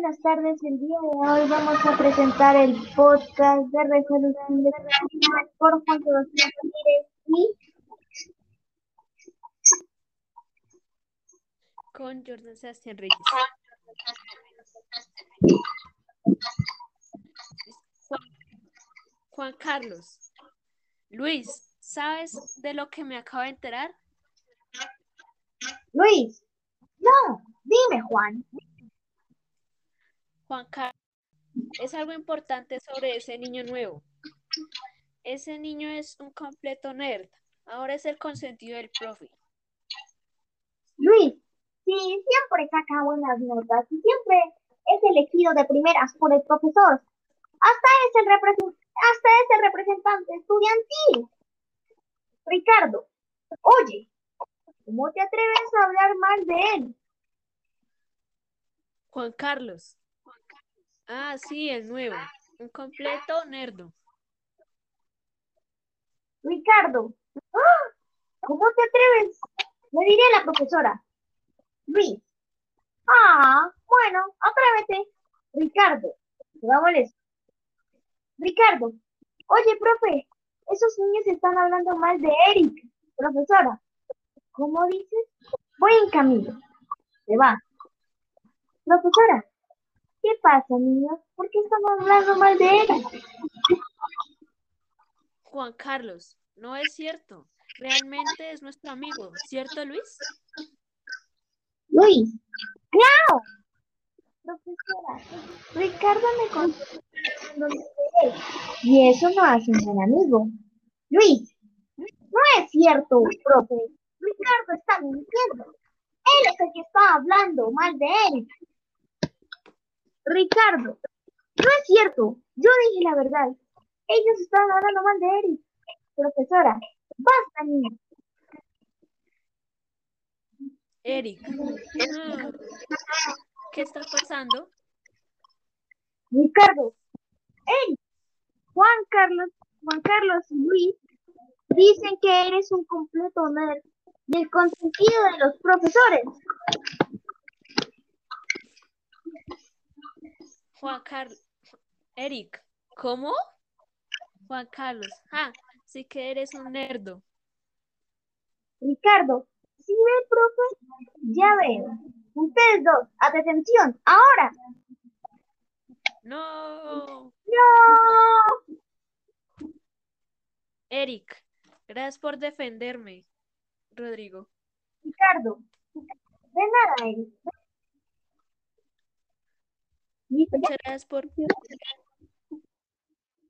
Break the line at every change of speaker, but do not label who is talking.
buenas tardes. El día de hoy vamos a presentar el podcast de resolución de por Juan Sebastián Ramírez y
con Jordan Sebastián Reyes. Juan, Juan Carlos. Luis, ¿sabes de lo que me acabo de enterar?
Luis. No, dime Juan.
Juan Carlos, es algo importante sobre ese niño nuevo. Ese niño es un completo nerd. Ahora es el consentido del profe.
Luis, sí, siempre saca buenas notas y siempre es elegido de primeras por el profesor. Hasta es el, represent- hasta es el representante estudiantil. Ricardo, oye, ¿cómo te atreves a hablar mal de él?
Juan Carlos. Ah, sí, el nuevo. Un completo nerdo.
Ricardo, ¡ah! ¿cómo te atreves? Le diré a la profesora. Luis, ah, bueno, atrévete. Ricardo, te va a molestar. Ricardo, oye, profe, esos niños están hablando mal de Eric. Profesora, ¿cómo dices? Voy en camino. Se va. Profesora, ¿qué pasa, niños? ¿Por qué están hablando mal de Eric?
Juan Carlos, no es cierto. Realmente es nuestro amigo, ¿cierto, Luis?
Luis, claro. Profesora, Ricardo me contó él, y eso no hace un buen amigo. Luis, no es cierto, profe. Ricardo está mintiendo. Él es el que está hablando mal de él. Ricardo, no es cierto. Yo dije la verdad. Ellos estaban hablando mal de Eric. Profesora, basta, niña.
Eric. Mm, ¿Qué está pasando?
Ricardo, Eric, Juan Carlos, Juan Carlos y Luis dicen que eres un completo nerd del consentido de los profesores.
Juan Carlos. Eric, ¿cómo? Juan Carlos. Ah, sí que eres un nerdo.
Ricardo, ¿sí ve, profe? Ya veo. Ustedes dos, atención, ahora.
No.
¡No!
Eric, gracias por defenderme. Rodrigo.
Ricardo, de nada, Eric. Listo, ya.
Muchas gracias por